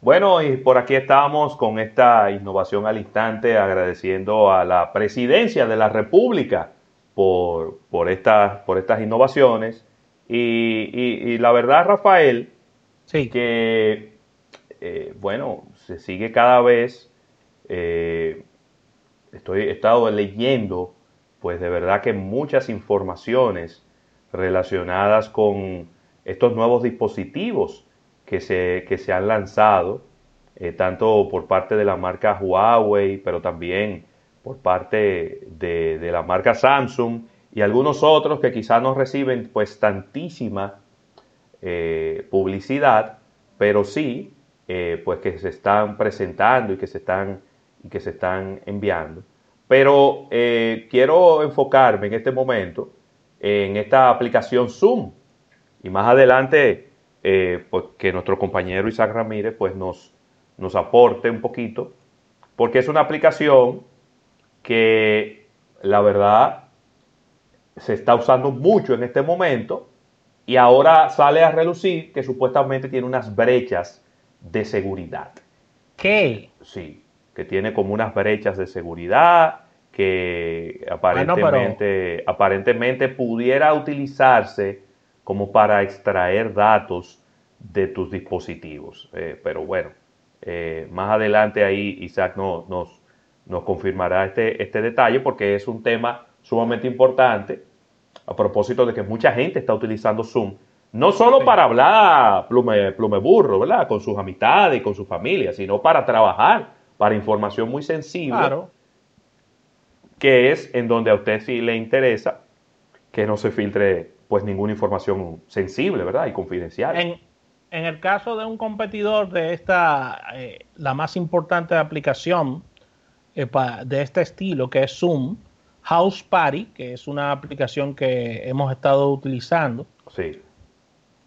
Bueno, y por aquí estamos con esta innovación al instante, agradeciendo a la presidencia de la República por, por, estas, por estas innovaciones. Y, la verdad, Rafael, sí. que, eh, bueno, se sigue cada vez, eh, estoy, he estado leyendo, pues de verdad que muchas informaciones relacionadas con estos nuevos dispositivos que se, que se han lanzado, eh, tanto por parte de la marca Huawei, pero también por parte de, la marca Samsung y algunos otros que quizás no reciben pues tantísima eh, publicidad, pero sí eh, pues que se están presentando y que se están, y que se están enviando. Pero quiero enfocarme en este momento en esta aplicación Zoom y más adelante eh, pues, que nuestro compañero Isaac Ramírez pues, nos, nos aporte un poquito, porque es una aplicación que la verdad se está usando mucho en este momento y ahora sale a relucir que supuestamente tiene unas brechas de seguridad. ¿Qué? Sí, que tiene como unas brechas de seguridad que ah, aparentemente, aparentemente pudiera utilizarse como para extraer datos de tus dispositivos. Eh, pero bueno, eh, más adelante ahí Isaac nos, nos confirmará este, este detalle porque es un tema sumamente importante a propósito de que mucha gente está utilizando Zoom, no solo para hablar plume, plume burro, ¿verdad? Con sus amistades y con su familia, sino para trabajar, para información muy sensible, que es en donde a usted sí le interesa que no se filtre pues ninguna información sensible, ¿verdad? Y confidencial. En, el caso de un competidor de esta, eh, la más importante aplicación eh, de este estilo, que es Zoom, House Party, que es una aplicación que hemos estado utilizando, sí.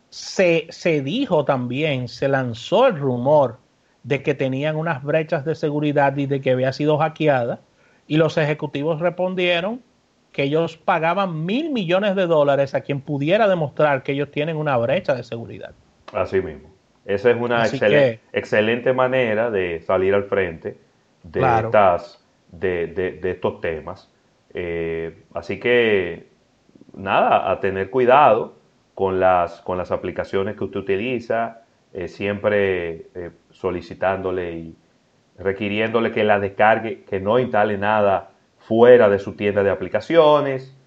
se, se dijo también, se lanzó el rumor de que tenían unas brechas de seguridad y de que había sido hackeada, y los ejecutivos respondieron que ellos pagaban mil millones de dólares a quien pudiera demostrar que ellos tienen una brecha de seguridad. Así mismo. Esa es una excelente manera de salir al frente de, estas, de, estos temas. Eh, así que, nada, a tener cuidado con las, con las aplicaciones que usted utiliza, eh, siempre eh, solicitándole y requiriéndole que la descargue, que no instale nada fuera de su tienda de aplicaciones,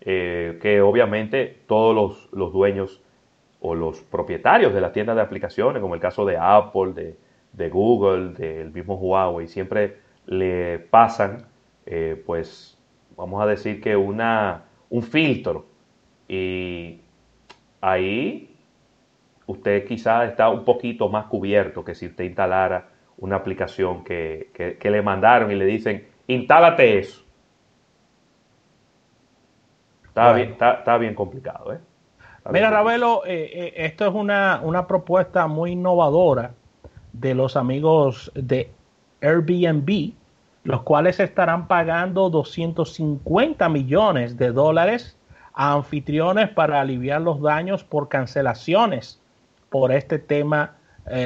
eh, que obviamente todos los, dueños o los propietarios de la tienda de aplicaciones, como el caso de Apple, de, Google, del mismo Huawei, siempre le pasan, eh, pues, vamos a decir que una, un filtro. Y ahí usted quizá está un poquito más cubierto que si usted instalara una aplicación que, que le mandaron y le dicen, Instálate eso. Está, bien, está, bien complicado. ¿eh? Mira, Ravelo, eh, eh, esto es una, una propuesta muy innovadora de los amigos de Airbnb, los cuales estarán pagando 250 millones de dólares a anfitriones para aliviar los daños por cancelaciones por este tema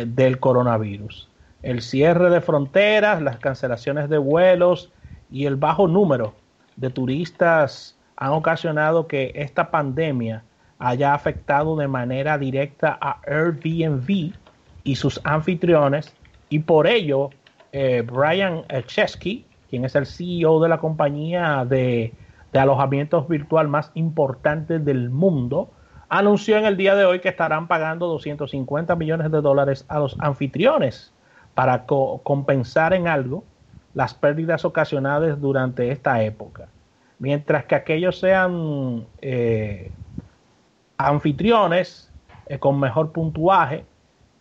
del coronavirus el cierre de fronteras, las cancelaciones de vuelos y el bajo número de turistas han ocasionado que esta pandemia haya afectado de manera directa a Airbnb y sus anfitriones. Y por ello eh, Brian Chesky, quien es el CEO de la compañía de, de alojamientos virtual más importante del mundo, anunció en el día de hoy que estarán pagando 250 millones de dólares a los anfitriones para compensar en algo las pérdidas ocasionadas durante esta época. Mientras que aquellos sean eh, anfitriones eh, con mejor puntuaje,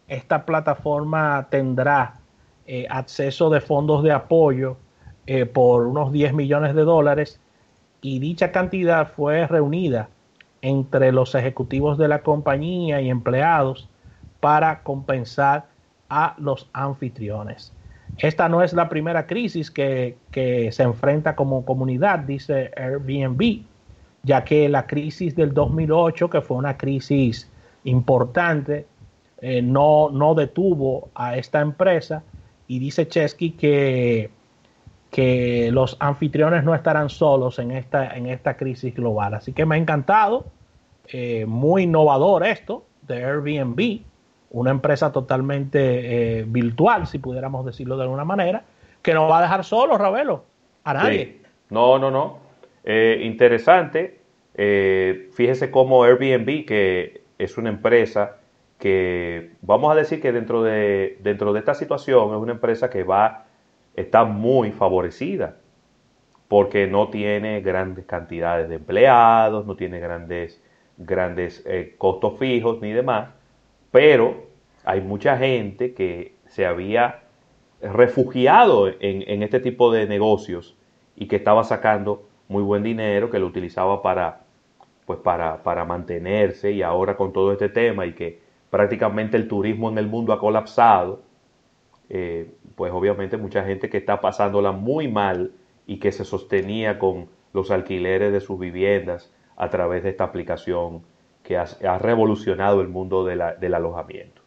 esta plataforma tendrá eh, acceso de fondos de apoyo por unos 10 millones de dólares y dicha cantidad fue reunida entre los ejecutivos de la compañía y empleados para compensar a los anfitriones. Esta no es la primera crisis que, se enfrenta como comunidad, dice Airbnb, ya que la crisis del 2008, que fue una crisis importante, eh, no, no detuvo a esta empresa y dice Chesky que, que los anfitriones no estarán solos en esta, en esta crisis global. Así que me ha encantado, eh, muy innovador esto de Airbnb, una empresa totalmente eh, virtual, si pudiéramos decirlo de alguna manera, que no va a dejar solo, Ravelo, a nadie. No, no, no. interesante. fíjese cómo Airbnb, que es una empresa que vamos a decir que dentro de, dentro de esta situación es una empresa que va, está muy favorecida porque no tiene grandes cantidades de empleados, no tiene grandes, grandes eh, costos fijos ni demás, pero hay mucha gente que se había refugiado en, este tipo de negocios y que estaba sacando muy buen dinero, que lo utilizaba para, pues para, para mantenerse y ahora con todo este tema y que prácticamente el turismo en el mundo ha colapsado, eh, pues obviamente mucha gente que está pasándola muy mal y que se sostenía con los alquileres de sus viviendas a través de esta aplicación que ha, revolucionado el mundo del alojamiento.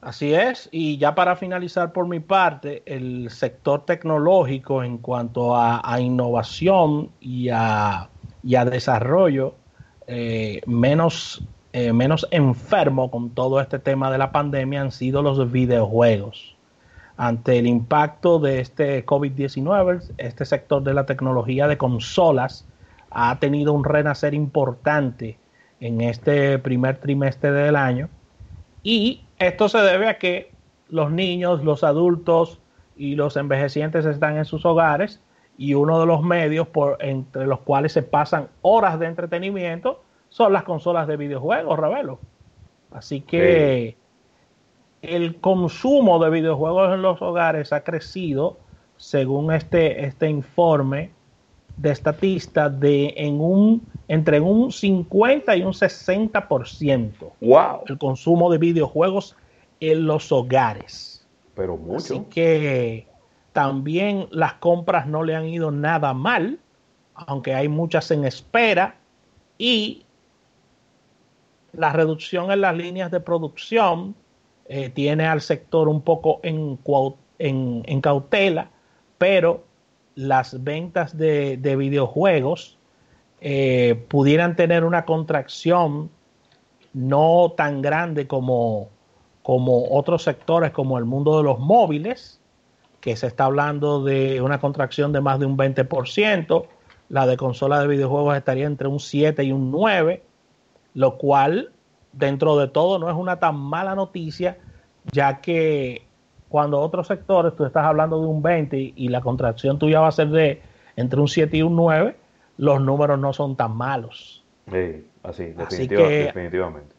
Así es, y ya para finalizar por mi parte, el sector tecnológico en cuanto a, innovación y a, desarrollo eh, menos eh, menos enfermo con todo este tema de la pandemia han sido los videojuegos. Ante el impacto de este COVID-19, este sector de la tecnología de consolas ha tenido un renacer importante en este primer trimestre del año. Y esto se debe a que los niños, los adultos y los envejecientes están en sus hogares y uno de los medios por, entre los cuales se pasan horas de entretenimiento son las consolas de videojuegos, Ravelo. Así que el consumo de videojuegos en los hogares ha crecido, según este, este informe de estatista, de en un entre un 50 y un 60%. Wow. El consumo de videojuegos en los hogares. Pero mucho. Así que también las compras no le han ido nada mal, aunque hay muchas en espera. Y la reducción en las líneas de producción eh, tiene al sector un poco en, en, cautela, pero las ventas de, videojuegos eh, pudieran tener una contracción no tan grande como, como otros sectores como el mundo de los móviles, que se está hablando de una contracción de más de un 20%, la de consola de videojuegos estaría entre un 7 y un 9%, lo cual dentro de todo no es una tan mala noticia, ya que cuando otros sectores tú estás hablando de un 20 y la contracción tuya va a ser de entre un 7 y un 9, los números no son tan malos. Sí, así, definitivamente.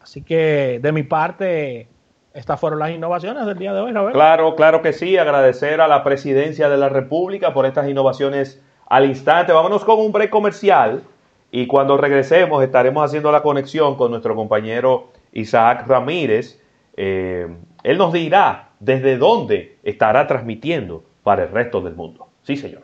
Así que de mi parte, estas fueron las innovaciones del día de hoy, Claro, claro que sí. Agradecer a la presidencia de la República por estas innovaciones al instante. Vámonos con un break comercial y cuando regresemos estaremos haciendo la conexión con nuestro compañero Isaac Ramírez. Eh, él nos dirá desde dónde estará transmitiendo para el resto del mundo. Sí, señor.